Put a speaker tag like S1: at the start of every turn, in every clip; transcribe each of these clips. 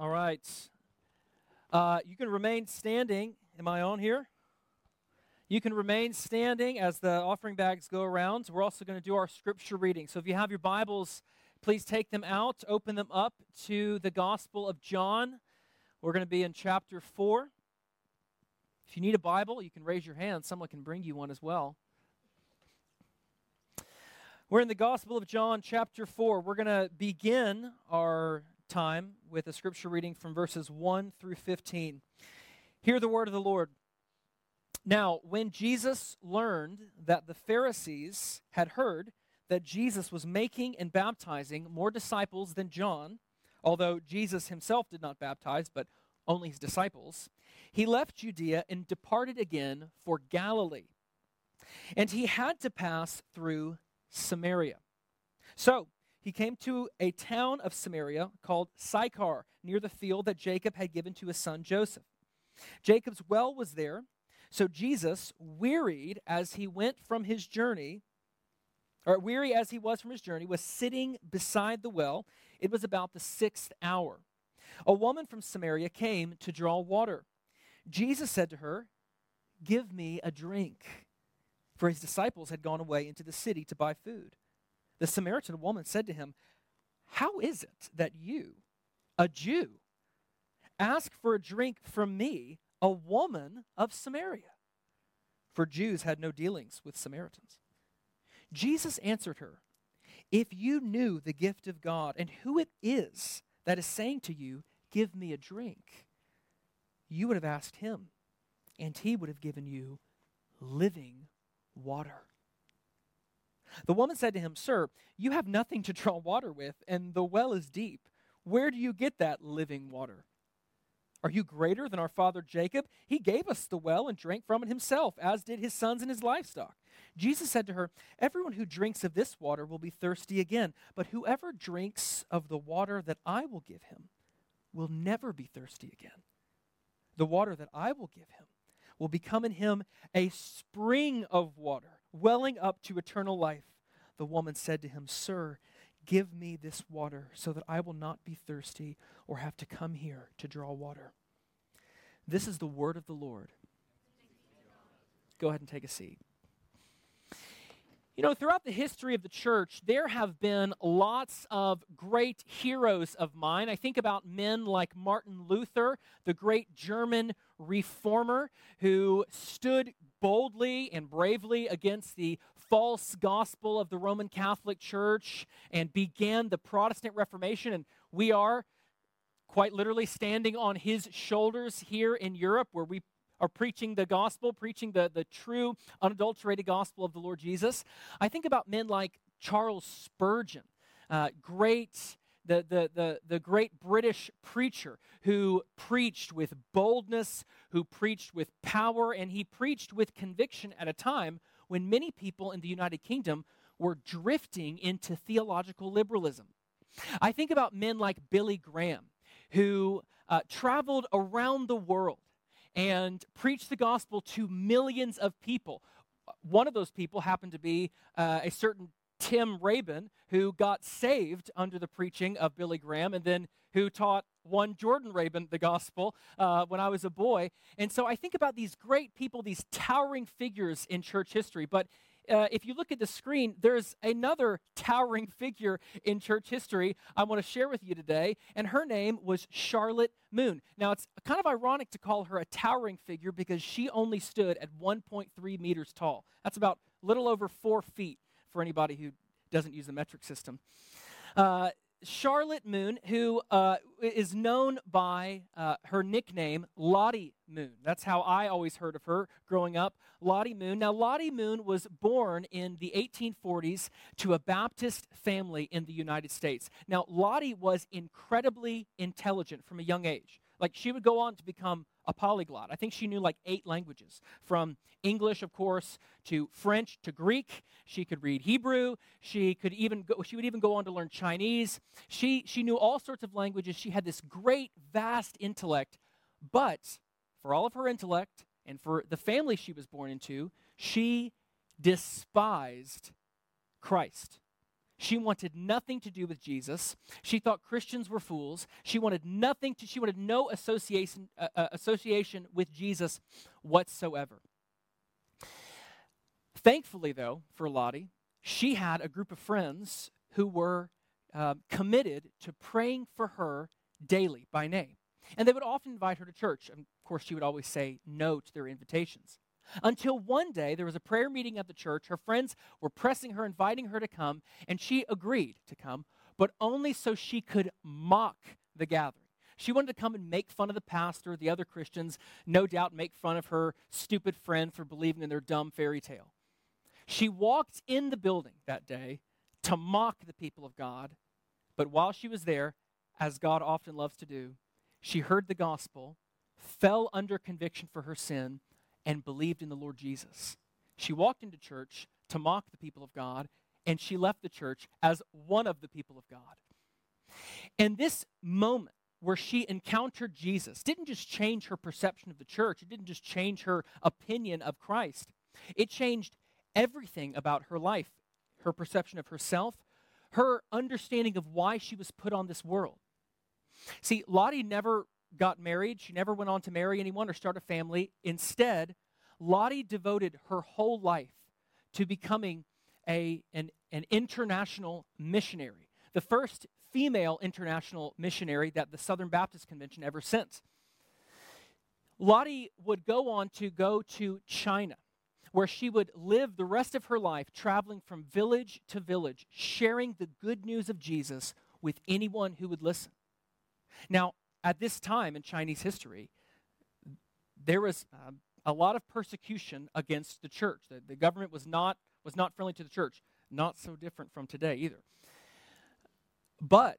S1: All right. Uh, you can remain standing. Am I on here? You can remain standing as the offering bags go around. We're also going to do our scripture reading. So if you have your Bibles, please take them out, open them up to the Gospel of John. We're going to be in chapter 4. If you need a Bible, you can raise your hand. Someone can bring you one as well. We're in the Gospel of John, chapter 4. We're going to begin our time with a scripture reading from verses 1 through 15. Hear the word of the Lord. Now, when Jesus learned that the Pharisees had heard that Jesus was making and baptizing more disciples than John, although Jesus himself did not baptize, but only his disciples, he left Judea and departed again for Galilee. And he had to pass through Samaria. So, he came to a town of Samaria called Sychar, near the field that Jacob had given to his son Joseph. Jacob's well was there, so Jesus, wearied as he went from his journey, or weary as he was from his journey, was sitting beside the well. It was about the sixth hour. A woman from Samaria came to draw water. Jesus said to her, Give me a drink. For his disciples had gone away into the city to buy food. The Samaritan woman said to him, How is it that you, a Jew, ask for a drink from me, a woman of Samaria? For Jews had no dealings with Samaritans. Jesus answered her, If you knew the gift of God and who it is that is saying to you, Give me a drink, you would have asked him, and he would have given you living water. The woman said to him, Sir, you have nothing to draw water with, and the well is deep. Where do you get that living water? Are you greater than our father Jacob? He gave us the well and drank from it himself, as did his sons and his livestock. Jesus said to her, Everyone who drinks of this water will be thirsty again, but whoever drinks of the water that I will give him will never be thirsty again. The water that I will give him will become in him a spring of water welling up to eternal life. The woman said to him, Sir, give me this water so that I will not be thirsty or have to come here to draw water. This is the word of the Lord. Go ahead and take a seat. You know, throughout the history of the church, there have been lots of great heroes of mine. I think about men like Martin Luther, the great German reformer who stood boldly and bravely against the false gospel of the Roman Catholic Church and began the Protestant Reformation. And we are quite literally standing on his shoulders here in Europe, where we are preaching the gospel, preaching the, the true, unadulterated gospel of the Lord Jesus. I think about men like Charles Spurgeon, uh, great the, the, the, the great British preacher who preached with boldness, who preached with power, and he preached with conviction at a time when many people in the United Kingdom were drifting into theological liberalism. I think about men like Billy Graham, who uh, traveled around the world and preached the gospel to millions of people. One of those people happened to be uh, a certain Tim Raybon, who got saved under the preaching of Billy Graham and then who taught one Jordan Raybon the gospel uh, when I was a boy. And so I think about these great people, these towering figures in church history. But uh, if you look at the screen, there's another towering figure in church history I want to share with you today, and her name was Charlotte Moon. Now, it's kind of ironic to call her a towering figure because she only stood at 1.3 meters tall. That's about a little over four feet for anybody who doesn't use the metric system. Uh, Charlotte Moon, who uh, is known by uh, her nickname Lottie Moon. That's how I always heard of her growing up, Lottie Moon. Now, Lottie Moon was born in the 1840s to a Baptist family in the United States. Now, Lottie was incredibly intelligent from a young age. Like, she would go on to become a polyglot. I think she knew like eight languages, from English, of course, to French to Greek. She could read Hebrew. She could even go, she would even go on to learn Chinese. She she knew all sorts of languages. She had this great, vast intellect. But for all of her intellect and for the family she was born into, she despised Christ. She wanted nothing to do with Jesus. She thought Christians were fools. She wanted nothing to she wanted no association uh, uh, association with Jesus whatsoever. Thankfully though, for Lottie, she had a group of friends who were uh, committed to praying for her daily by name. And they would often invite her to church. And Of course, she would always say no to their invitations. Until one day, there was a prayer meeting at the church. Her friends were pressing her, inviting her to come, and she agreed to come, but only so she could mock the gathering. She wanted to come and make fun of the pastor, the other Christians, no doubt make fun of her stupid friend for believing in their dumb fairy tale. She walked in the building that day to mock the people of God, but while she was there, as God often loves to do, she heard the gospel, fell under conviction for her sin, and believed in the Lord Jesus. She walked into church to mock the people of God, and she left the church as one of the people of God. And this moment where she encountered Jesus didn't just change her perception of the church, it didn't just change her opinion of Christ, it changed everything about her life her perception of herself, her understanding of why she was put on this world. See, Lottie never got married. She never went on to marry anyone or start a family. Instead, Lottie devoted her whole life to becoming a, an, an international missionary, the first female international missionary that the Southern Baptist Convention ever sent. Lottie would go on to go to China, where she would live the rest of her life traveling from village to village, sharing the good news of Jesus with anyone who would listen. Now, at this time in Chinese history, there was um, a lot of persecution against the church. The, the government was not, was not friendly to the church. Not so different from today either. But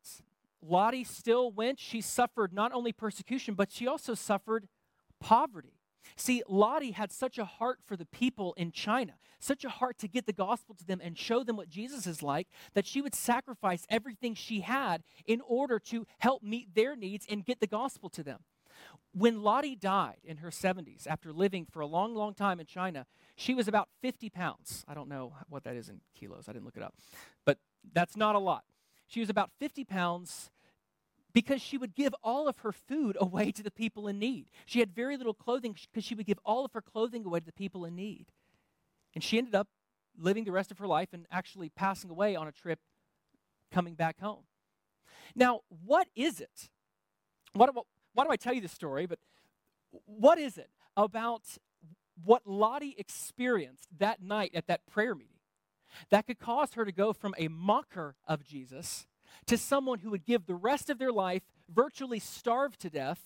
S1: Lottie still went. She suffered not only persecution, but she also suffered poverty. See, Lottie had such a heart for the people in China, such a heart to get the gospel to them and show them what Jesus is like, that she would sacrifice everything she had in order to help meet their needs and get the gospel to them. When Lottie died in her 70s, after living for a long, long time in China, she was about 50 pounds. I don't know what that is in kilos, I didn't look it up, but that's not a lot. She was about 50 pounds because she would give all of her food away to the people in need. She had very little clothing because she would give all of her clothing away to the people in need. And she ended up living the rest of her life and actually passing away on a trip coming back home. Now, what is it? Why do I tell you this story? But what is it about what Lottie experienced that night at that prayer meeting that could cause her to go from a mocker of Jesus to someone who would give the rest of their life, virtually starve to death,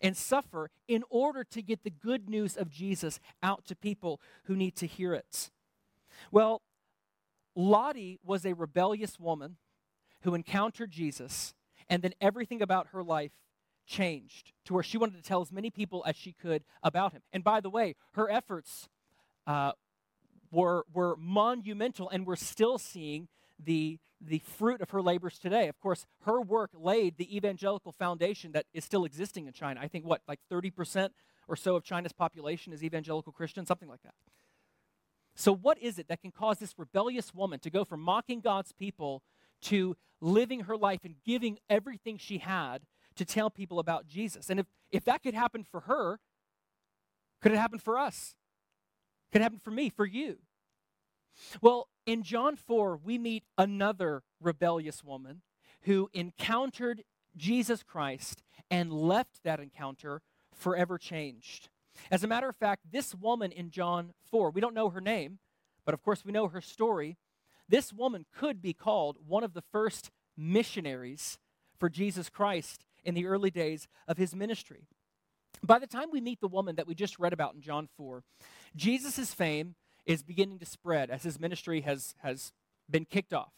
S1: and suffer in order to get the good news of Jesus out to people who need to hear it. Well, Lottie was a rebellious woman who encountered Jesus, and then everything about her life changed to where she wanted to tell as many people as she could about him. And by the way, her efforts uh, were, were monumental, and we're still seeing the, the fruit of her labors today. Of course, her work laid the evangelical foundation that is still existing in China. I think, what, like 30% or so of China's population is evangelical Christian, something like that. So, what is it that can cause this rebellious woman to go from mocking God's people to living her life and giving everything she had to tell people about Jesus? And if, if that could happen for her, could it happen for us? Could it happen for me, for you? Well, in John 4, we meet another rebellious woman who encountered Jesus Christ and left that encounter forever changed. As a matter of fact, this woman in John 4, we don't know her name, but of course we know her story. This woman could be called one of the first missionaries for Jesus Christ in the early days of his ministry. By the time we meet the woman that we just read about in John 4, Jesus' fame is beginning to spread as his ministry has, has been kicked off.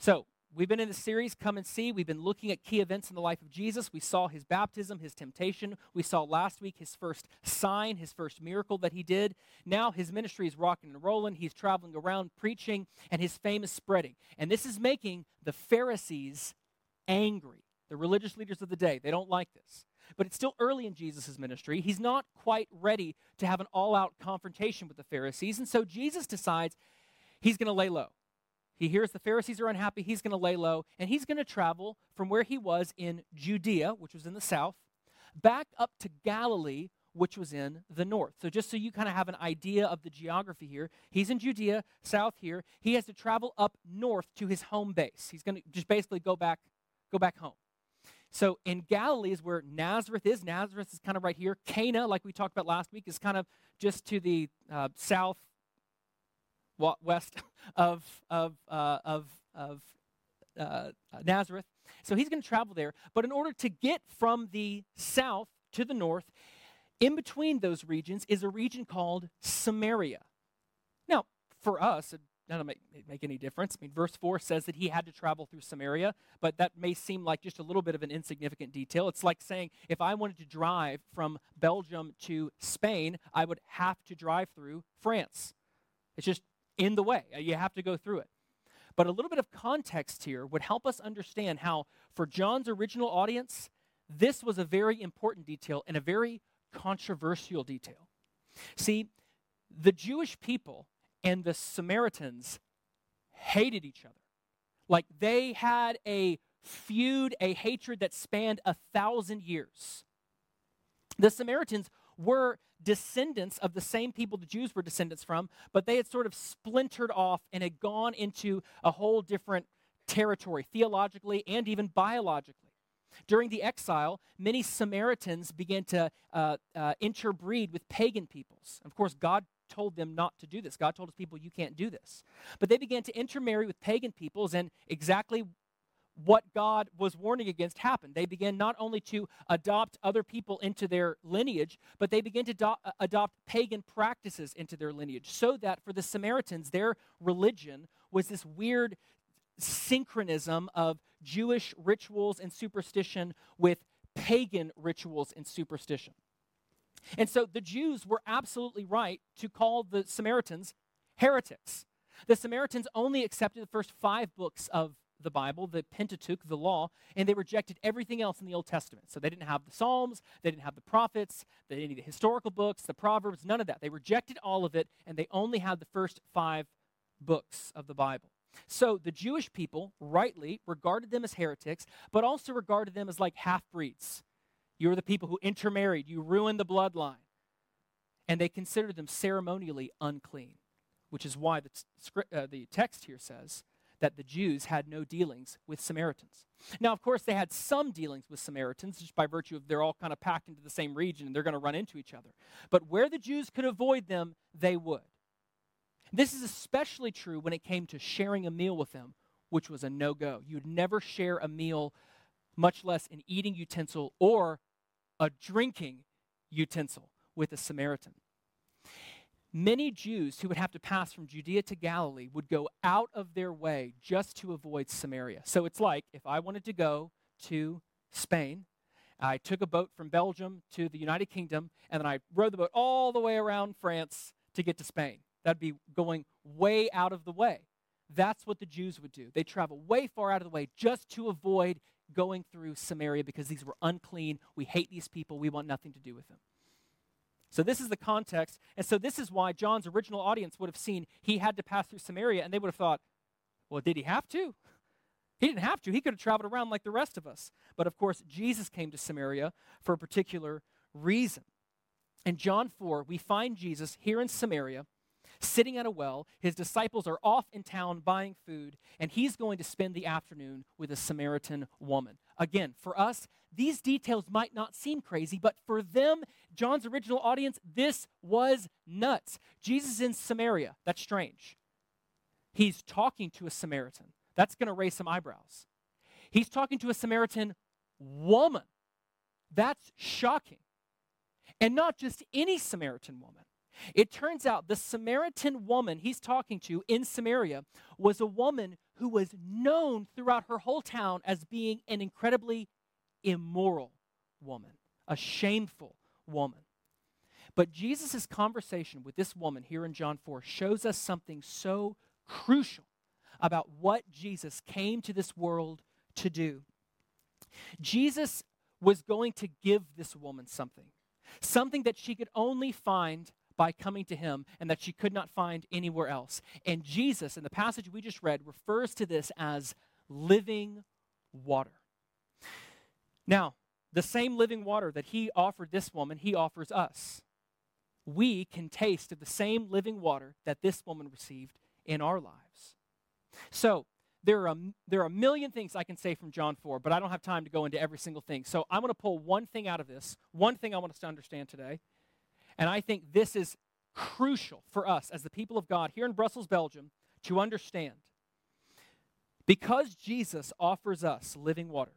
S1: So, we've been in the series, Come and See. We've been looking at key events in the life of Jesus. We saw his baptism, his temptation. We saw last week his first sign, his first miracle that he did. Now his ministry is rocking and rolling. He's traveling around preaching, and his fame is spreading. And this is making the Pharisees angry, the religious leaders of the day. They don't like this but it's still early in Jesus' ministry. He's not quite ready to have an all out confrontation with the Pharisees. And so Jesus decides he's going to lay low. He hears the Pharisees are unhappy. He's going to lay low, and he's going to travel from where he was in Judea, which was in the south, back up to Galilee, which was in the north. So, just so you kind of have an idea of the geography here, he's in Judea, south here. He has to travel up north to his home base. He's going to just basically go back, go back home. So, in Galilee is where Nazareth is. Nazareth is kind of right here. Cana, like we talked about last week, is kind of just to the uh, south west of of uh, of of uh, Nazareth. So he's going to travel there. But in order to get from the south to the north, in between those regions is a region called Samaria. Now, for us, it doesn't make, make any difference. I mean, verse 4 says that he had to travel through Samaria, but that may seem like just a little bit of an insignificant detail. It's like saying if I wanted to drive from Belgium to Spain, I would have to drive through France. It's just in the way. You have to go through it. But a little bit of context here would help us understand how, for John's original audience, this was a very important detail and a very controversial detail. See, the Jewish people and the Samaritans hated each other. Like they had a feud, a hatred that spanned a thousand years. The Samaritans were descendants of the same people the Jews were descendants from, but they had sort of splintered off and had gone into a whole different territory, theologically and even biologically. During the exile, many Samaritans began to uh, uh, interbreed with pagan peoples. Of course, God told them not to do this. God told his people, you can't do this. But they began to intermarry with pagan peoples, and exactly what God was warning against happened. They began not only to adopt other people into their lineage, but they began to do- uh, adopt pagan practices into their lineage, so that for the Samaritans, their religion was this weird syncretism of Jewish rituals and superstition with pagan rituals and superstition. And so the Jews were absolutely right to call the Samaritans heretics. The Samaritans only accepted the first five books of the Bible, the Pentateuch, the law, and they rejected everything else in the Old Testament. So they didn't have the Psalms, they didn't have the prophets, they didn't have the historical books, the Proverbs, none of that. They rejected all of it, and they only had the first five books of the Bible. So the Jewish people rightly regarded them as heretics, but also regarded them as like half breeds. You're the people who intermarried, you ruined the bloodline. And they considered them ceremonially unclean, which is why the, uh, the text here says that the Jews had no dealings with Samaritans. Now, of course, they had some dealings with Samaritans just by virtue of they're all kind of packed into the same region and they're going to run into each other. But where the Jews could avoid them, they would. This is especially true when it came to sharing a meal with them, which was a no go. You'd never share a meal, much less an eating utensil or a drinking utensil, with a Samaritan. Many Jews who would have to pass from Judea to Galilee would go out of their way just to avoid Samaria. So it's like if I wanted to go to Spain, I took a boat from Belgium to the United Kingdom, and then I rowed the boat all the way around France to get to Spain. That'd be going way out of the way. That's what the Jews would do. They travel way far out of the way just to avoid going through Samaria because these were unclean. We hate these people. We want nothing to do with them. So, this is the context. And so, this is why John's original audience would have seen he had to pass through Samaria, and they would have thought, well, did he have to? He didn't have to. He could have traveled around like the rest of us. But of course, Jesus came to Samaria for a particular reason. In John 4, we find Jesus here in Samaria sitting at a well. His disciples are off in town buying food, and he's going to spend the afternoon with a Samaritan woman. Again, for us, these details might not seem crazy, but for them, John's original audience, this was nuts. Jesus in Samaria. That's strange. He's talking to a Samaritan. That's going to raise some eyebrows. He's talking to a Samaritan woman. That's shocking. And not just any Samaritan woman. It turns out the Samaritan woman he's talking to in Samaria was a woman who was known throughout her whole town as being an incredibly immoral woman, a shameful woman. But Jesus' conversation with this woman here in John 4 shows us something so crucial about what Jesus came to this world to do. Jesus was going to give this woman something, something that she could only find by coming to him and that she could not find anywhere else. And Jesus, in the passage we just read, refers to this as living water. Now, the same living water that he offered this woman, he offers us. We can taste of the same living water that this woman received in our lives. So, there are, a, there are a million things I can say from John 4, but I don't have time to go into every single thing. So I'm going to pull one thing out of this, one thing I want us to understand today. And I think this is crucial for us as the people of God here in Brussels, Belgium, to understand. Because Jesus offers us living water,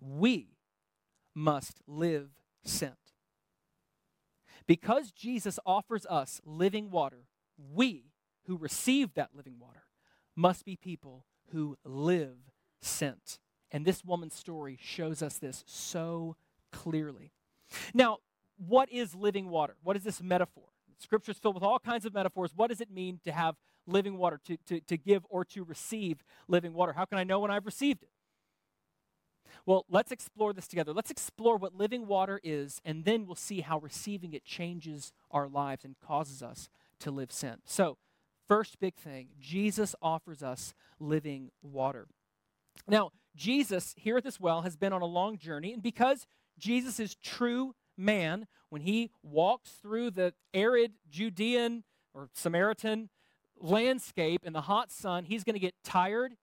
S1: we must live sent. Because Jesus offers us living water, we who receive that living water must be people who live sent. And this woman's story shows us this so clearly. Now, what is living water? What is this metaphor? Scripture is filled with all kinds of metaphors. What does it mean to have living water, to, to, to give or to receive living water? How can I know when I've received it? Well, let's explore this together. Let's explore what living water is, and then we'll see how receiving it changes our lives and causes us to live sin. So, first big thing Jesus offers us living water. Now, Jesus here at this well has been on a long journey, and because Jesus is true man, when he walks through the arid Judean or Samaritan landscape in the hot sun, he's going to get tired,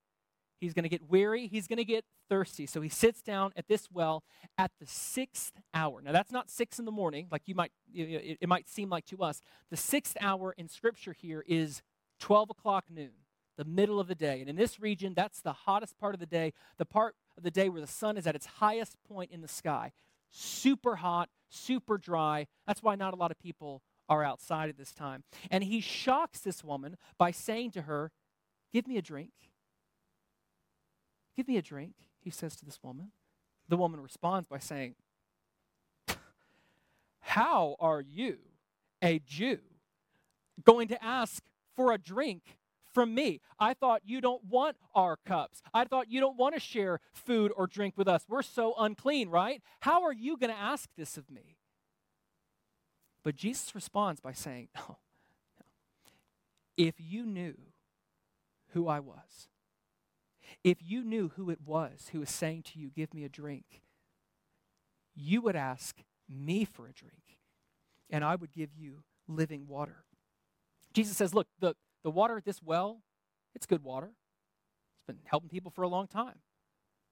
S1: he's going to get weary, he's going to get thirsty. So he sits down at this well at the sixth hour. Now, that's not six in the morning, like you might, it, might seem like to us. The sixth hour in Scripture here is 12 o'clock noon, the middle of the day. And in this region, that's the hottest part of the day, the part of the day where the sun is at its highest point in the sky. Super hot, super dry. That's why not a lot of people are outside at this time. And he shocks this woman by saying to her, Give me a drink. Give me a drink, he says to this woman. The woman responds by saying, How are you, a Jew, going to ask for a drink from me. I thought you don't want our cups. I thought you don't want to share food or drink with us. We're so unclean, right? How are you going to ask this of me? But Jesus responds by saying, No, no. If you knew who I was, if you knew who it was who was saying to you, Give me a drink, you would ask me for a drink, and I would give you living water. Jesus says, Look, the, the water at this well, it's good water. It's been helping people for a long time.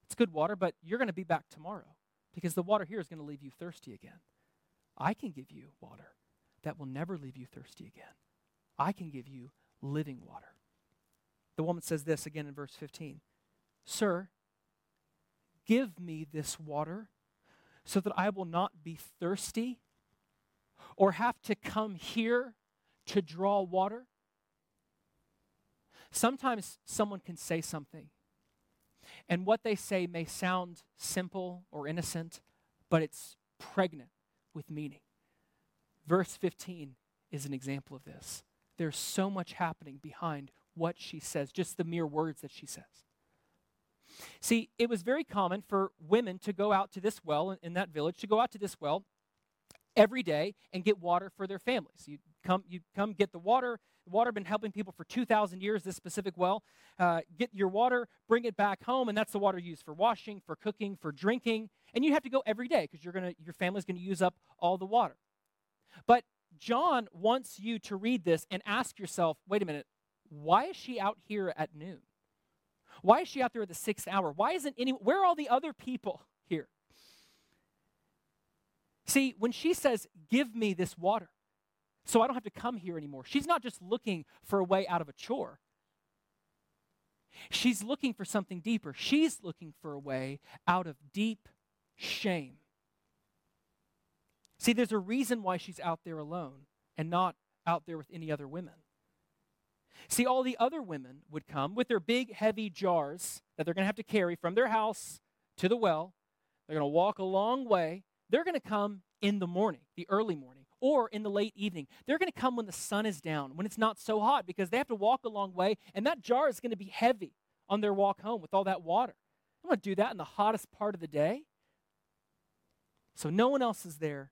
S1: It's good water, but you're going to be back tomorrow because the water here is going to leave you thirsty again. I can give you water that will never leave you thirsty again. I can give you living water. The woman says this again in verse 15 Sir, give me this water so that I will not be thirsty or have to come here to draw water. Sometimes someone can say something, and what they say may sound simple or innocent, but it's pregnant with meaning. Verse 15 is an example of this. There's so much happening behind what she says, just the mere words that she says. See, it was very common for women to go out to this well in, in that village, to go out to this well every day and get water for their families. You come, you come get the water. Water been helping people for 2,000 years, this specific well. Uh, get your water, bring it back home, and that's the water used for washing, for cooking, for drinking. And you have to go every day because you're gonna, your family's going to use up all the water. But John wants you to read this and ask yourself wait a minute, why is she out here at noon? Why is she out there at the sixth hour? Why isn't any, where are all the other people here? See, when she says, Give me this water, so I don't have to come here anymore, she's not just looking for a way out of a chore. She's looking for something deeper. She's looking for a way out of deep shame. See, there's a reason why she's out there alone and not out there with any other women. See, all the other women would come with their big, heavy jars that they're going to have to carry from their house to the well. They're going to walk a long way they're going to come in the morning, the early morning, or in the late evening. They're going to come when the sun is down, when it's not so hot, because they have to walk a long way, and that jar is going to be heavy on their walk home with all that water. I'm going to do that in the hottest part of the day. So no one else is there,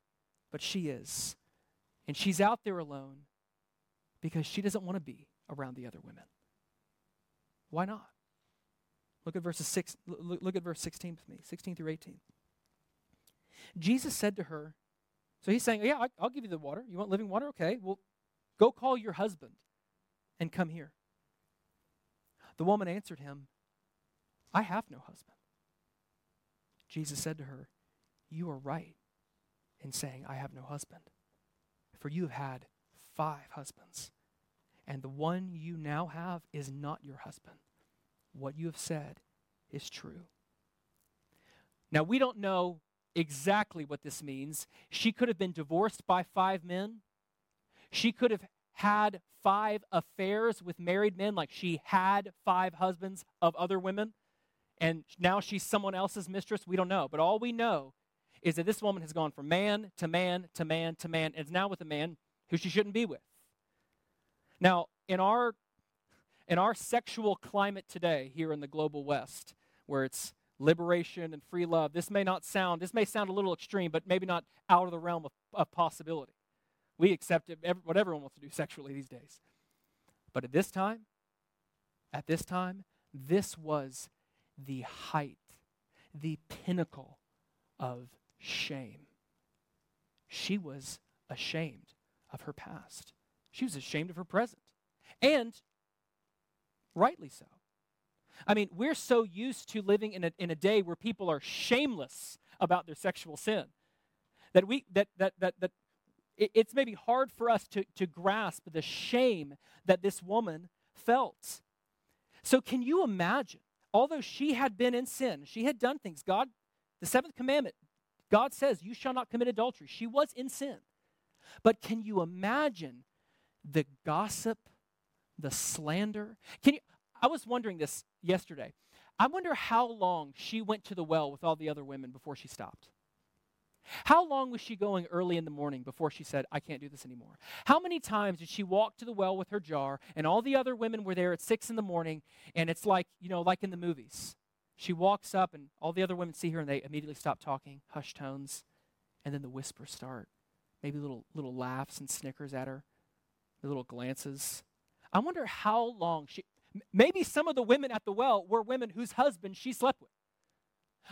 S1: but she is. And she's out there alone because she doesn't want to be around the other women. Why not? Look at verses six, look, at verse 16 with me, 16 through 18. Jesus said to her, so he's saying, Yeah, I'll give you the water. You want living water? Okay. Well, go call your husband and come here. The woman answered him, I have no husband. Jesus said to her, You are right in saying, I have no husband. For you have had five husbands, and the one you now have is not your husband. What you have said is true. Now, we don't know exactly what this means. She could have been divorced by five men. She could have had five affairs with married men, like she had five husbands of other women, and now she's someone else's mistress. We don't know. But all we know is that this woman has gone from man to man to man to man, and is now with a man who she shouldn't be with. Now, in our in our sexual climate today here in the global west, where it's liberation and free love, this may not sound, this may sound a little extreme, but maybe not out of the realm of, of possibility. We accept it, what everyone wants to do sexually these days. But at this time, at this time, this was the height, the pinnacle of shame. She was ashamed of her past. She was ashamed of her present. And rightly so. I mean, we're so used to living in a, in a day where people are shameless about their sexual sin that we that that that, that it, it's maybe hard for us to, to grasp the shame that this woman felt. So can you imagine, although she had been in sin, she had done things, God, the seventh commandment, God says, You shall not commit adultery. She was in sin. But can you imagine the gossip, the slander? Can you I was wondering this yesterday. I wonder how long she went to the well with all the other women before she stopped. How long was she going early in the morning before she said, I can't do this anymore? How many times did she walk to the well with her jar and all the other women were there at six in the morning and it's like, you know, like in the movies? She walks up and all the other women see her and they immediately stop talking, hushed tones, and then the whispers start. Maybe little little laughs and snickers at her, little glances. I wonder how long she Maybe some of the women at the well were women whose husbands she slept with.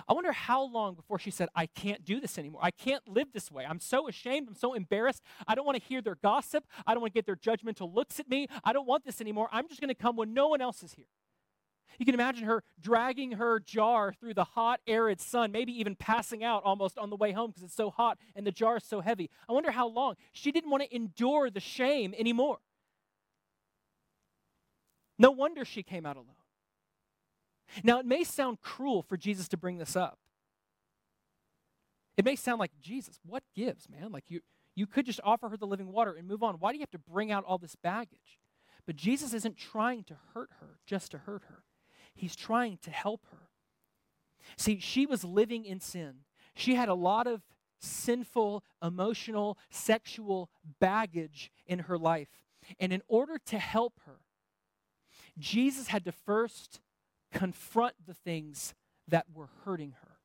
S1: I wonder how long before she said, I can't do this anymore. I can't live this way. I'm so ashamed. I'm so embarrassed. I don't want to hear their gossip. I don't want to get their judgmental looks at me. I don't want this anymore. I'm just going to come when no one else is here. You can imagine her dragging her jar through the hot, arid sun, maybe even passing out almost on the way home because it's so hot and the jar is so heavy. I wonder how long. She didn't want to endure the shame anymore. No wonder she came out alone. Now, it may sound cruel for Jesus to bring this up. It may sound like, Jesus, what gives, man? Like, you, you could just offer her the living water and move on. Why do you have to bring out all this baggage? But Jesus isn't trying to hurt her just to hurt her, He's trying to help her. See, she was living in sin. She had a lot of sinful, emotional, sexual baggage in her life. And in order to help her, Jesus had to first confront the things that were hurting her.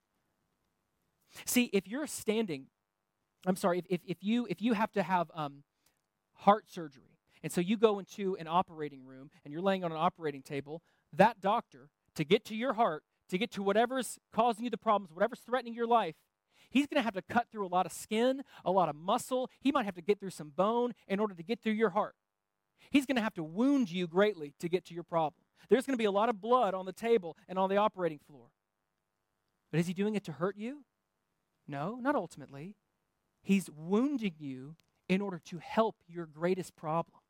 S1: See, if you're standing, I'm sorry, if, if, if you, if you have to have um, heart surgery, and so you go into an operating room and you're laying on an operating table, that doctor, to get to your heart, to get to whatever's causing you the problems, whatever's threatening your life, he's going to have to cut through a lot of skin, a lot of muscle. He might have to get through some bone in order to get through your heart. He's going to have to wound you greatly to get to your problem. There's going to be a lot of blood on the table and on the operating floor. But is he doing it to hurt you? No, not ultimately. He's wounding you in order to help your greatest problem.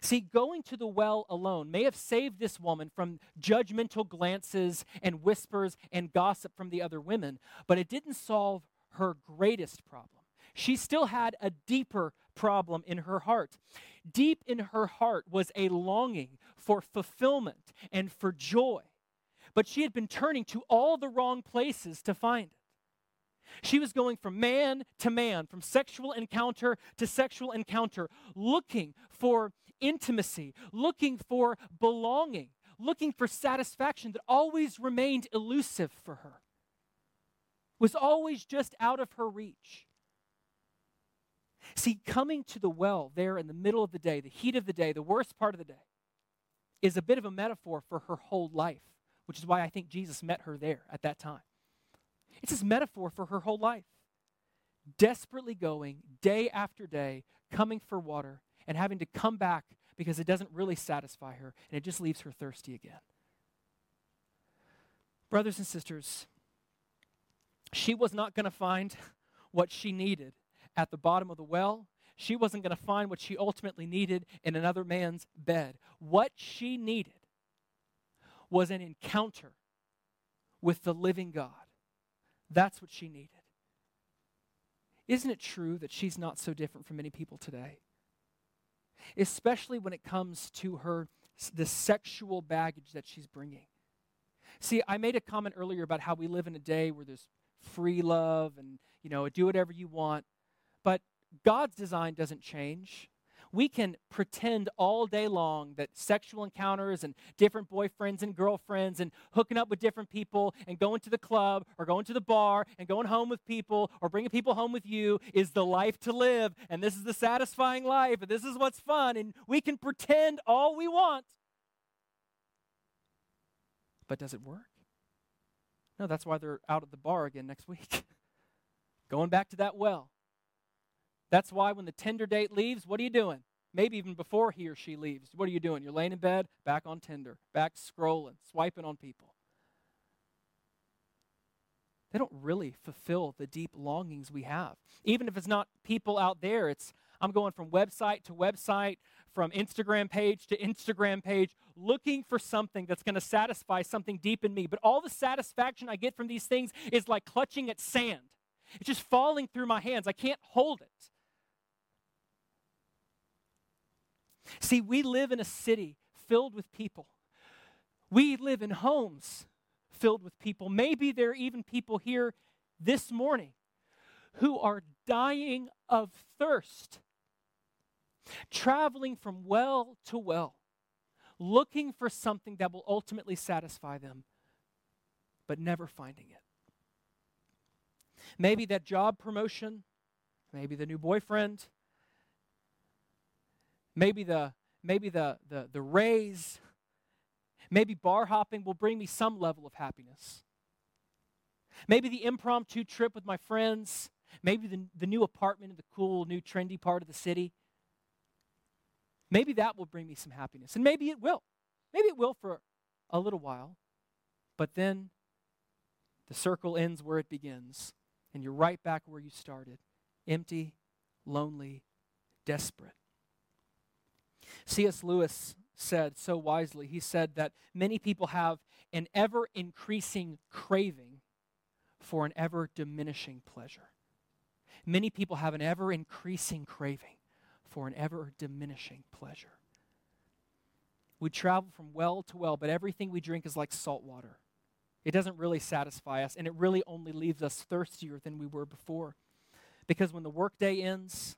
S1: See, going to the well alone may have saved this woman from judgmental glances and whispers and gossip from the other women, but it didn't solve her greatest problem. She still had a deeper problem in her heart. Deep in her heart was a longing for fulfillment and for joy, but she had been turning to all the wrong places to find it. She was going from man to man, from sexual encounter to sexual encounter, looking for intimacy, looking for belonging, looking for satisfaction that always remained elusive for her, was always just out of her reach. See, coming to the well there in the middle of the day, the heat of the day, the worst part of the day, is a bit of a metaphor for her whole life, which is why I think Jesus met her there at that time. It's this metaphor for her whole life. Desperately going day after day, coming for water, and having to come back because it doesn't really satisfy her and it just leaves her thirsty again. Brothers and sisters, she was not going to find what she needed at the bottom of the well. She wasn't going to find what she ultimately needed in another man's bed. What she needed was an encounter with the living God. That's what she needed. Isn't it true that she's not so different from many people today? Especially when it comes to her the sexual baggage that she's bringing. See, I made a comment earlier about how we live in a day where there's free love and, you know, do whatever you want. But God's design doesn't change. We can pretend all day long that sexual encounters and different boyfriends and girlfriends and hooking up with different people and going to the club or going to the bar and going home with people or bringing people home with you is the life to live and this is the satisfying life and this is what's fun and we can pretend all we want. But does it work? No, that's why they're out at the bar again next week. going back to that well. That's why when the Tinder date leaves, what are you doing? Maybe even before he or she leaves. What are you doing? You're laying in bed, back on Tinder, back scrolling, swiping on people. They don't really fulfill the deep longings we have. Even if it's not people out there, it's I'm going from website to website, from Instagram page to Instagram page, looking for something that's going to satisfy something deep in me. But all the satisfaction I get from these things is like clutching at sand. It's just falling through my hands. I can't hold it. See, we live in a city filled with people. We live in homes filled with people. Maybe there are even people here this morning who are dying of thirst, traveling from well to well, looking for something that will ultimately satisfy them, but never finding it. Maybe that job promotion, maybe the new boyfriend, Maybe the maybe the the, the raise, maybe bar hopping will bring me some level of happiness. Maybe the impromptu trip with my friends, maybe the, the new apartment in the cool, new, trendy part of the city. Maybe that will bring me some happiness. And maybe it will. Maybe it will for a little while. But then the circle ends where it begins, and you're right back where you started empty, lonely, desperate. C.S. Lewis said so wisely, he said that many people have an ever increasing craving for an ever diminishing pleasure. Many people have an ever increasing craving for an ever diminishing pleasure. We travel from well to well, but everything we drink is like salt water. It doesn't really satisfy us, and it really only leaves us thirstier than we were before. Because when the workday ends,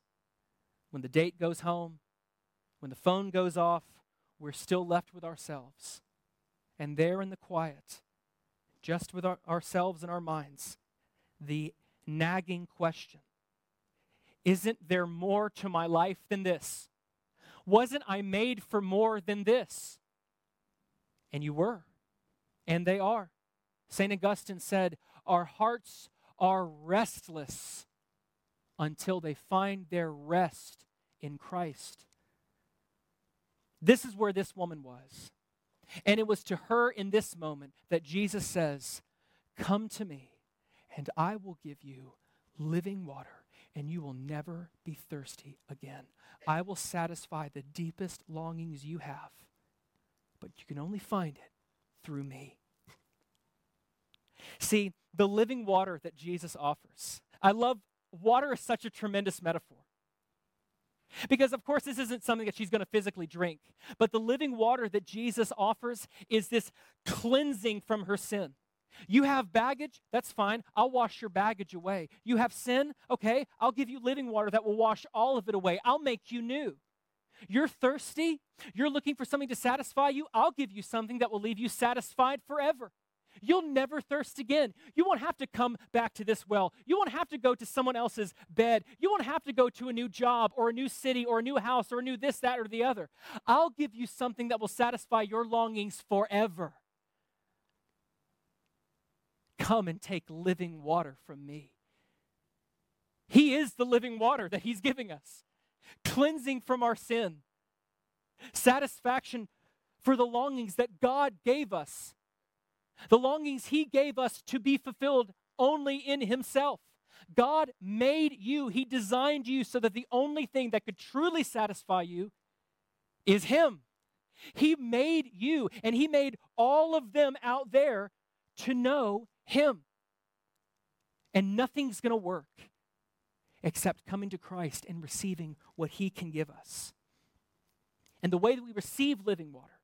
S1: when the date goes home, when the phone goes off, we're still left with ourselves. And there in the quiet, just with our, ourselves and our minds, the nagging question Isn't there more to my life than this? Wasn't I made for more than this? And you were, and they are. St. Augustine said, Our hearts are restless until they find their rest in Christ. This is where this woman was. And it was to her in this moment that Jesus says, Come to me, and I will give you living water, and you will never be thirsty again. I will satisfy the deepest longings you have, but you can only find it through me. See, the living water that Jesus offers. I love water is such a tremendous metaphor. Because, of course, this isn't something that she's going to physically drink. But the living water that Jesus offers is this cleansing from her sin. You have baggage, that's fine. I'll wash your baggage away. You have sin, okay, I'll give you living water that will wash all of it away. I'll make you new. You're thirsty, you're looking for something to satisfy you, I'll give you something that will leave you satisfied forever. You'll never thirst again. You won't have to come back to this well. You won't have to go to someone else's bed. You won't have to go to a new job or a new city or a new house or a new this, that, or the other. I'll give you something that will satisfy your longings forever. Come and take living water from me. He is the living water that He's giving us, cleansing from our sin, satisfaction for the longings that God gave us, the longings He gave us to be fulfilled only in Himself. God made you, He designed you so that the only thing that could truly satisfy you is Him. He made you, and He made all of them out there to know Him. And nothing's going to work except coming to Christ and receiving what He can give us. And the way that we receive living water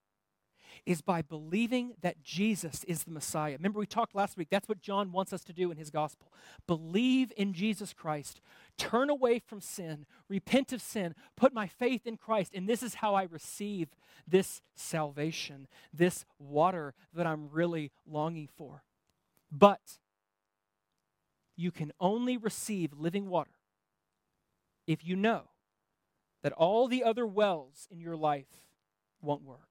S1: is by believing that Jesus is the Messiah. Remember, we talked last week, that's what John wants us to do in his gospel. Believe in Jesus Christ, turn away from sin, repent of sin, put my faith in Christ, and this is how I receive this salvation, this water that I'm really longing for. But you can only receive living water if you know that all the other wells in your life won't work.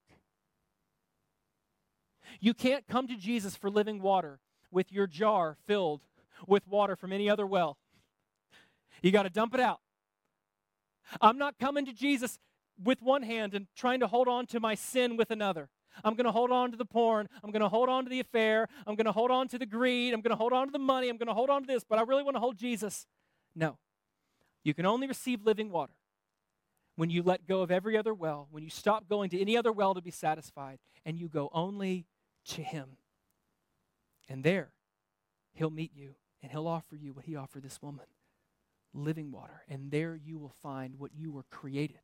S1: You can't come to Jesus for living water with your jar filled with water from any other well. You got to dump it out. I'm not coming to Jesus with one hand and trying to hold on to my sin with another. I'm going to hold on to the porn. I'm going to hold on to the affair. I'm going to hold on to the greed. I'm going to hold on to the money. I'm going to hold on to this, but I really want to hold Jesus. No. You can only receive living water when you let go of every other well, when you stop going to any other well to be satisfied, and you go only to Him. And there, He'll meet you and He'll offer you what He offered this woman living water. And there you will find what you were created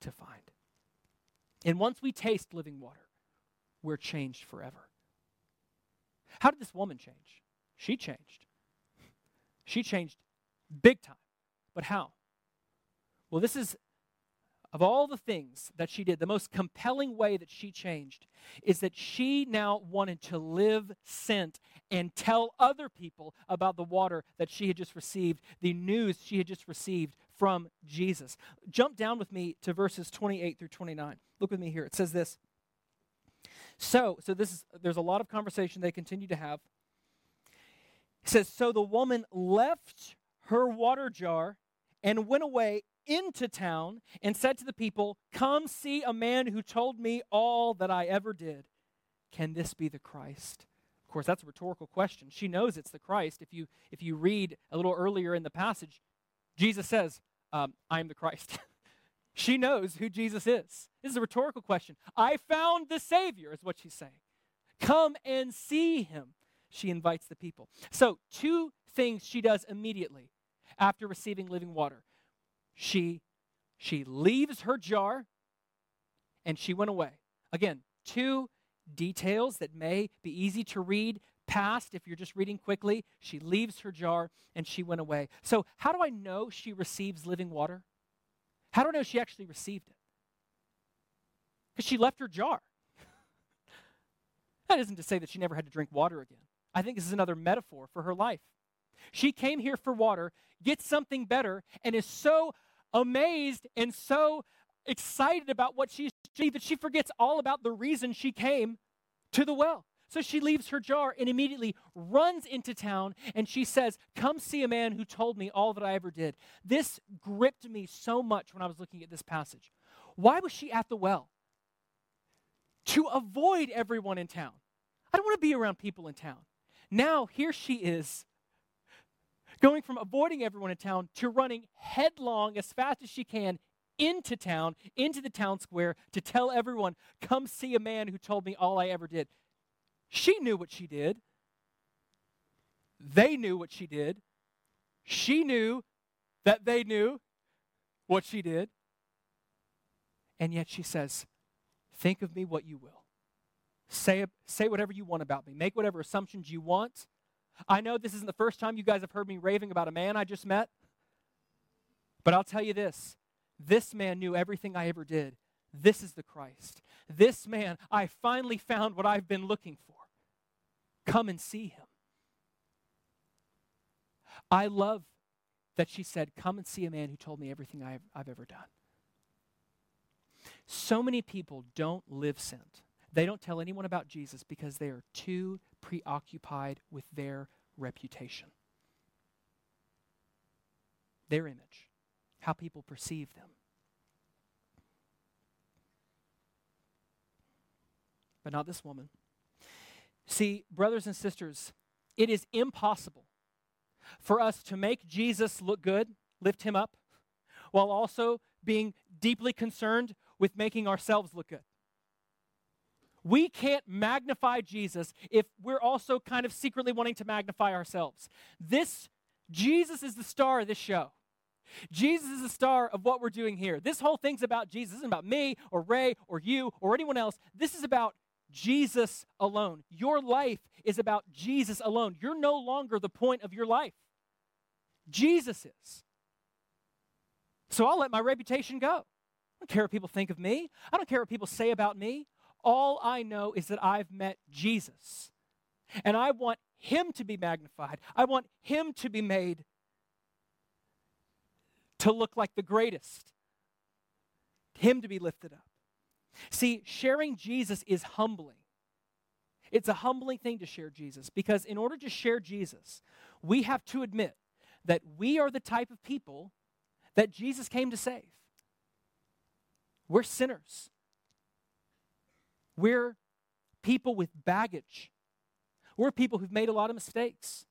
S1: to find. And once we taste living water, we're changed forever. How did this woman change? She changed. She changed big time. But how? Well, this is of all the things that she did, the most compelling way that she changed is that she now wanted to live sent and tell other people about the water that she had just received, the news she had just received from Jesus. Jump down with me to verses 28 through 29. Look with me here. It says this. So, so this is there's a lot of conversation they continue to have. It says, So the woman left her water jar and went away into town and said to the people, Come see a man who told me all that I ever did. Can this be the Christ? Of course, that's a rhetorical question. She knows it's the Christ. If you, if you read a little earlier in the passage, Jesus says, um, I am the Christ. she knows who Jesus is. This is a rhetorical question. I found the Savior, is what she's saying. Come and see him, she invites the people. So, two things she does immediately after receiving living water she she leaves her jar and she went away. Again, two details that may be easy to read past if you're just reading quickly. She leaves her jar and she went away. So, how do I know she receives living water? How do I know she actually received it? Because she left her jar. that isn't to say that she never had to drink water again. I think this is another metaphor for her life. She came here for water, gets something better, and is so amazed and so excited about what she's achieved that she forgets all about the reason she came to the well. So she leaves her jar and immediately runs into town and she says, Come see a man who told me all that I ever did. This gripped me so much when I was looking at this passage. Why was she at the well? To avoid everyone in town. I don't want to be around people in town. Now, here she is going from avoiding everyone in town to running headlong as fast as she can into town, into the town square to tell everyone, come see a man who told me all I ever did. She knew what she did. They knew what she did. She knew that they knew what she did. And yet she says, Think of me what you will. Say, say whatever you want about me. Make whatever assumptions you want. I know this isn't the first time you guys have heard me raving about a man I just met, but I'll tell you this this man knew everything I ever did. This is the Christ. This man, I finally found what I've been looking for. Come and see him. I love that she said, Come and see a man who told me everything I've, I've ever done. So many people don't live sent. They don't tell anyone about Jesus because they are too preoccupied with their reputation, their image, how people perceive them. But not this woman. See, brothers and sisters, it is impossible for us to make Jesus look good, lift him up, while also being deeply concerned with making ourselves look good. We can't magnify Jesus if we're also kind of secretly wanting to magnify ourselves. This Jesus is the star of this show. Jesus is the star of what we're doing here. This whole thing's about Jesus. Isn't about me or Ray or you or anyone else. This is about Jesus alone. Your life is about Jesus alone. You're no longer the point of your life. Jesus is. So I'll let my reputation go. I don't care what people think of me. I don't care what people say about me. All I know is that I've met Jesus. And I want him to be magnified. I want him to be made to look like the greatest, him to be lifted up. See, sharing Jesus is humbling. It's a humbling thing to share Jesus because in order to share Jesus, we have to admit that we are the type of people that Jesus came to save. We're sinners. We're people with baggage. We're people who've made a lot of mistakes.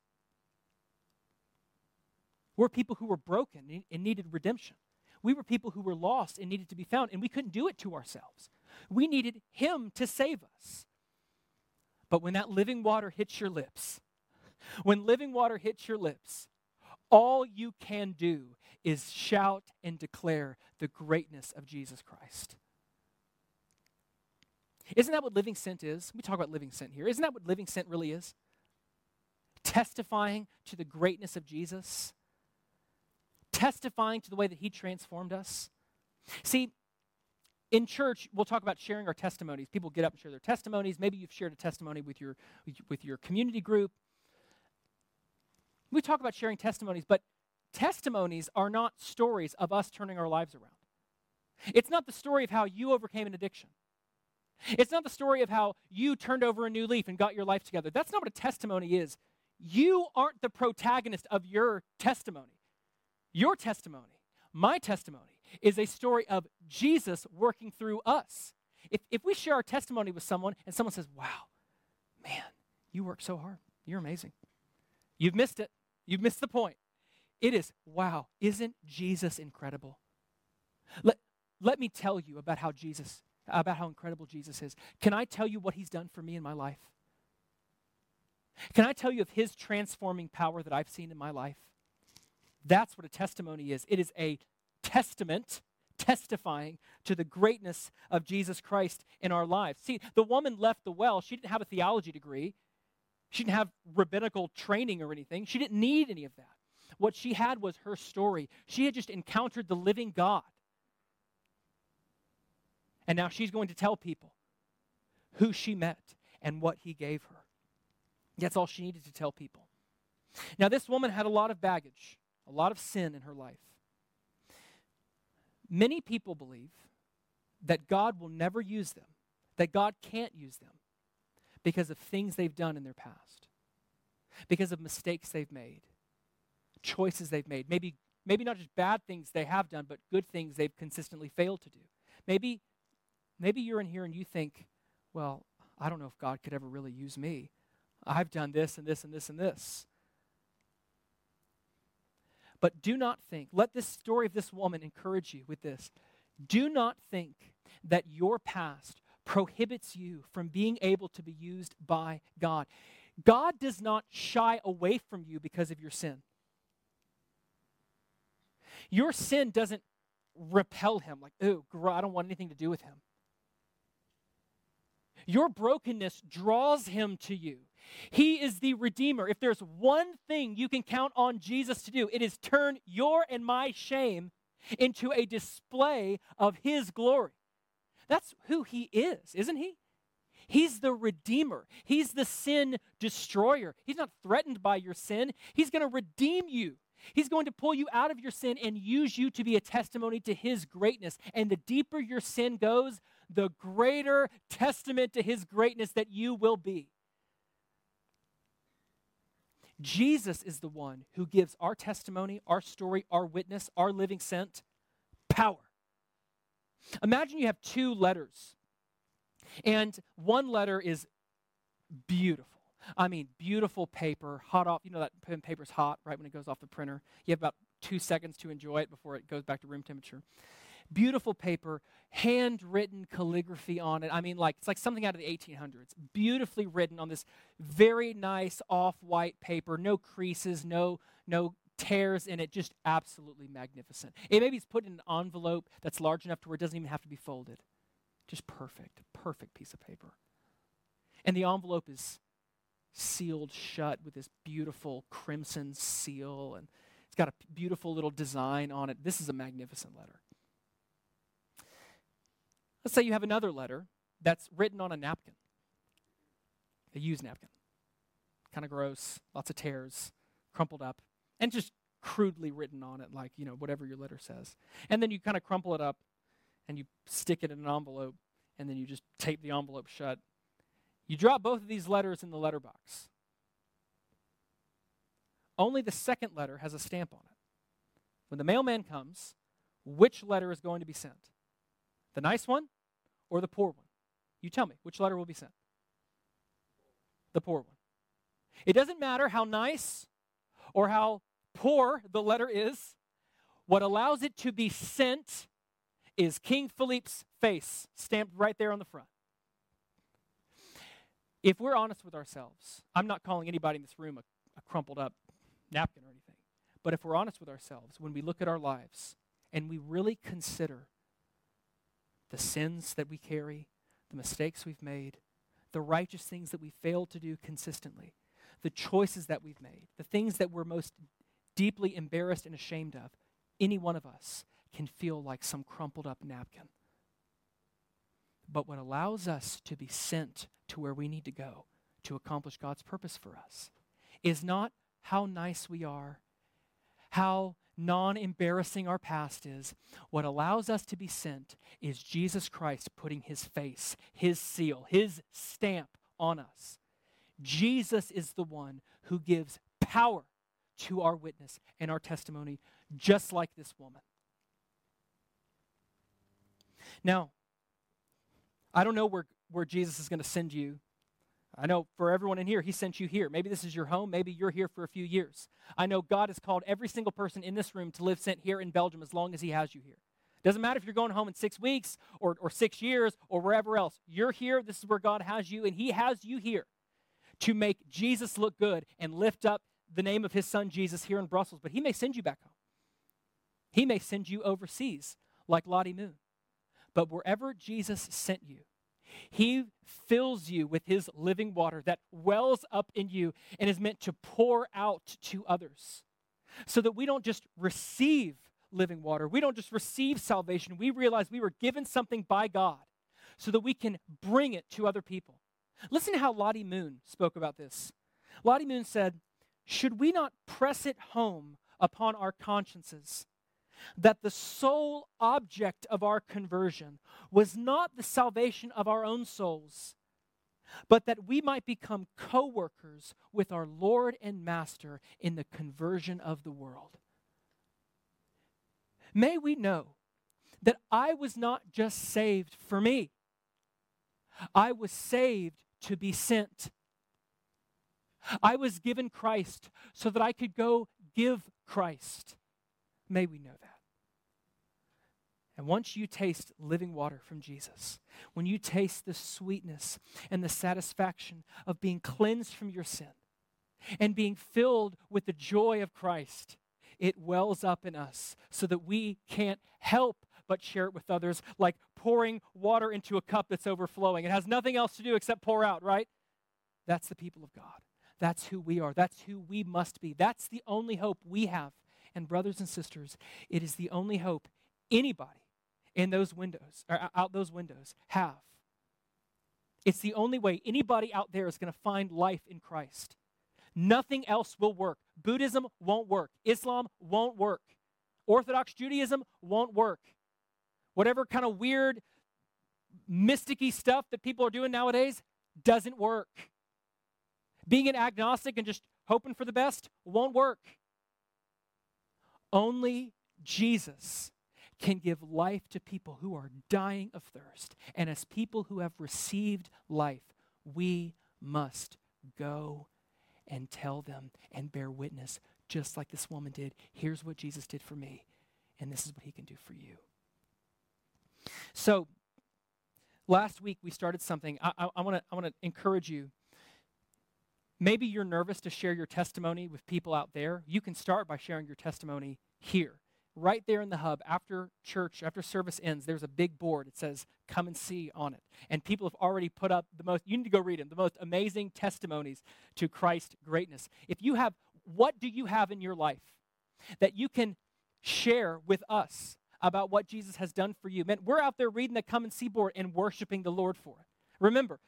S1: We're people who were broken and needed redemption. We were people who were lost and needed to be found, and we couldn't do it to ourselves. We needed Him to save us. But when that living water hits your lips, when living water hits your lips, all you can do is shout and declare the greatness of Jesus Christ. Isn't that what living sent is? We talk about living sent here. Isn't that what living sent really is? Testifying to the greatness of Jesus, testifying to the way that he transformed us. See, in church, we'll talk about sharing our testimonies. People get up and share their testimonies. Maybe you've shared a testimony with your, with your community group. We talk about sharing testimonies, but testimonies are not stories of us turning our lives around. It's not the story of how you overcame an addiction. It's not the story of how you turned over a new leaf and got your life together. That's not what a testimony is. You aren't the protagonist of your testimony. Your testimony, my testimony, is a story of Jesus working through us. If, if we share our testimony with someone and someone says, Wow, man, you work so hard, you're amazing, you've missed it. You've missed the point. It is, wow, isn't Jesus incredible? Let, let me tell you about how Jesus, about how incredible Jesus is. Can I tell you what he's done for me in my life? Can I tell you of his transforming power that I've seen in my life? That's what a testimony is. It is a testament testifying to the greatness of Jesus Christ in our lives. See, the woman left the well. She didn't have a theology degree, she didn't have rabbinical training or anything. She didn't need any of that. What she had was her story. She had just encountered the living God. And now she's going to tell people who she met and what he gave her. That's all she needed to tell people. Now, this woman had a lot of baggage, a lot of sin in her life. Many people believe that God will never use them, that God can't use them because of things they've done in their past, because of mistakes they've made, choices they've made, maybe, maybe not just bad things they have done, but good things they've consistently failed to do. Maybe, maybe you're in here and you think, well, I don't know if God could ever really use me. I've done this and this and this and this. But do not think, let this story of this woman encourage you with this. Do not think that your past prohibits you from being able to be used by God. God does not shy away from you because of your sin. Your sin doesn't repel him, like, oh, I don't want anything to do with him. Your brokenness draws him to you. He is the Redeemer. If there's one thing you can count on Jesus to do, it is turn your and my shame into a display of His glory. That's who He is, isn't He? He's the redeemer. He's the sin destroyer. He's not threatened by your sin. He's going to redeem you. He's going to pull you out of your sin and use you to be a testimony to His greatness. And the deeper your sin goes, the greater testament to His greatness that you will be. Jesus is the one who gives our testimony, our story, our witness, our living sent power. Imagine you have two letters, and one letter is beautiful. I mean, beautiful paper, hot off. You know that pen paper's hot right when it goes off the printer. You have about two seconds to enjoy it before it goes back to room temperature. Beautiful paper, handwritten calligraphy on it. I mean, like it's like something out of the 1800s. Beautifully written on this very nice off-white paper, no creases, no no tears in it, just absolutely magnificent. It maybe it's put in an envelope that's large enough to where it doesn't even have to be folded. Just perfect, perfect piece of paper. And the envelope is sealed shut with this beautiful crimson seal, and it's got a beautiful little design on it. This is a magnificent letter. Let's say you have another letter that's written on a napkin, a used napkin. Kind of gross, lots of tears, crumpled up, and just crudely written on it, like, you know, whatever your letter says. And then you kind of crumple it up and you stick it in an envelope, and then you just tape the envelope shut you drop both of these letters in the letterbox. Only the second letter has a stamp on it. When the mailman comes, which letter is going to be sent? The nice one or the poor one? You tell me, which letter will be sent? The poor one. It doesn't matter how nice or how poor the letter is. What allows it to be sent is King Philippe's face stamped right there on the front. If we're honest with ourselves, I'm not calling anybody in this room a, a crumpled up napkin or anything, but if we're honest with ourselves, when we look at our lives and we really consider the sins that we carry, the mistakes we've made, the righteous things that we failed to do consistently, the choices that we've made, the things that we're most deeply embarrassed and ashamed of, any one of us can feel like some crumpled up napkin. But what allows us to be sent to where we need to go to accomplish God's purpose for us is not how nice we are, how non embarrassing our past is. What allows us to be sent is Jesus Christ putting his face, his seal, his stamp on us. Jesus is the one who gives power to our witness and our testimony, just like this woman. Now, I don't know where, where Jesus is going to send you. I know for everyone in here, He sent you here. Maybe this is your home. Maybe you're here for a few years. I know God has called every single person in this room to live sent here in Belgium as long as He has you here. Doesn't matter if you're going home in six weeks or, or six years or wherever else. You're here. This is where God has you, and He has you here to make Jesus look good and lift up the name of His Son Jesus here in Brussels. But He may send you back home. He may send you overseas like Lottie Moon. But wherever Jesus sent you, he fills you with his living water that wells up in you and is meant to pour out to others. So that we don't just receive living water, we don't just receive salvation, we realize we were given something by God so that we can bring it to other people. Listen to how Lottie Moon spoke about this. Lottie Moon said, Should we not press it home upon our consciences that the sole object of our conversion was not the salvation of our own souls, but that we might become co workers with our Lord and Master in the conversion of the world. May we know that I was not just saved for me, I was saved to be sent. I was given Christ so that I could go give Christ. May we know that. And once you taste living water from Jesus, when you taste the sweetness and the satisfaction of being cleansed from your sin and being filled with the joy of Christ, it wells up in us so that we can't help but share it with others, like pouring water into a cup that's overflowing. It has nothing else to do except pour out, right? That's the people of God. That's who we are. That's who we must be. That's the only hope we have. And, brothers and sisters, it is the only hope anybody in those windows, or out those windows, have. It's the only way anybody out there is going to find life in Christ. Nothing else will work. Buddhism won't work. Islam won't work. Orthodox Judaism won't work. Whatever kind of weird, mysticky stuff that people are doing nowadays doesn't work. Being an agnostic and just hoping for the best won't work. Only Jesus can give life to people who are dying of thirst. And as people who have received life, we must go and tell them and bear witness, just like this woman did. Here's what Jesus did for me, and this is what he can do for you. So, last week we started something. I, I, want to I want to encourage you. Maybe you're nervous to share your testimony with people out there. You can start by sharing your testimony here right there in the hub after church after service ends there's a big board. It says come and see on it. And people have already put up the most you need to go read them the most amazing testimonies to christ's greatness. If you have what do you have in your life that you can share with us about what jesus has done for you? Man we're out there reading the come and see board and worshiping the lord for it. Remember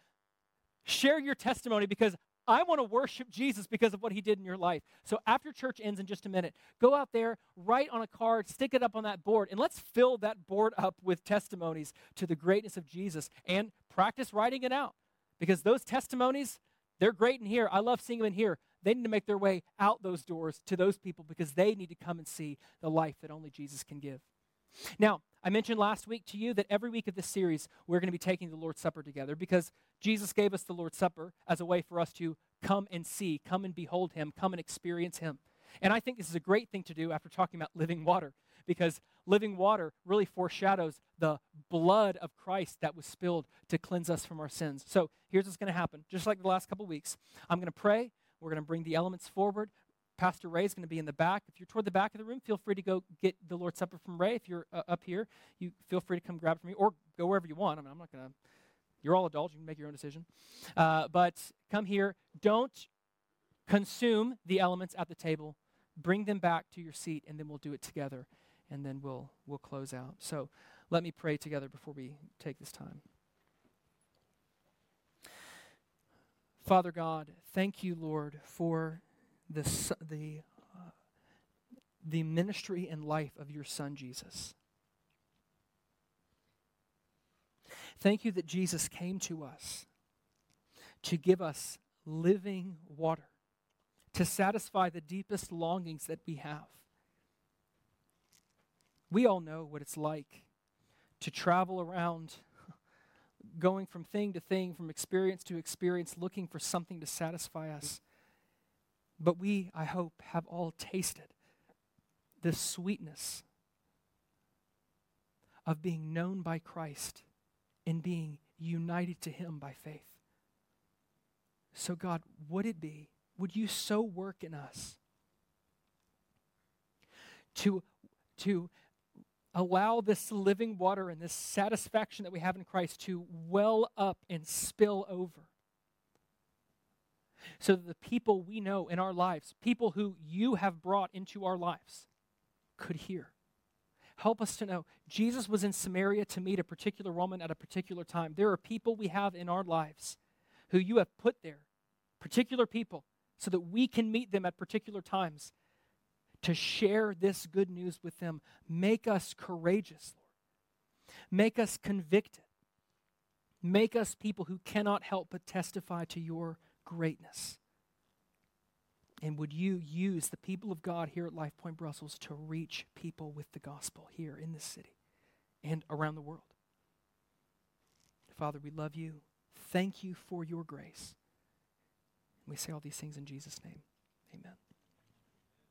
S1: share your testimony because I want to worship Jesus because of what he did in your life. So after church ends in just a minute, go out there, write on a card, stick it up on that board, and let's fill that board up with testimonies to the greatness of Jesus and practice writing it out. Because those testimonies, they're great in here. I love seeing them in here. They need to make their way out those doors to those people because they need to come and see the life that only Jesus can give. Now, I mentioned last week to you that every week of this series, we're going to be taking the Lord's Supper together because Jesus gave us the Lord's Supper as a way for us to come and see, come and behold Him, come and experience Him. And I think this is a great thing to do after talking about living water because living water really foreshadows the blood of Christ that was spilled to cleanse us from our sins. So here's what's going to happen. Just like the last couple weeks, I'm going to pray. We're going to bring the elements forward. Pastor Ray is going to be in the back. If you're toward the back of the room, feel free to go get the Lord's Supper from Ray. If you're uh, up here, you feel free to come grab it from me or go wherever you want. I mean, I'm not going to, you're all adults. You can make your own decision. Uh, but come here. Don't consume the elements at the table. Bring them back to your seat, and then we'll do it together, and then we'll, we'll close out. So let me pray together before we take this time. Father God, thank you, Lord, for the, the, uh, the ministry and life of your Son, Jesus. Thank you that Jesus came to us to give us living water, to satisfy the deepest longings that we have. We all know what it's like to travel around, going from thing to thing, from experience to experience, looking for something to satisfy us. But we, I hope, have all tasted the sweetness of being known by Christ and being united to Him by faith. So, God, would it be, would you so work in us to, to allow this living water and this satisfaction that we have in Christ to well up and spill over? So that the people we know in our lives, people who you have brought into our lives, could hear. Help us to know Jesus was in Samaria to meet a particular woman at a particular time. There are people we have in our lives who you have put there, particular people, so that we can meet them at particular times to share this good news with them. Make us courageous, Lord. Make us convicted. Make us people who cannot help but testify to your greatness. And would you use the people of God here at LifePoint Brussels to reach people with the gospel here in this city and around the world? Father, we love you. Thank you for your grace. We say all these things in Jesus' name. Amen.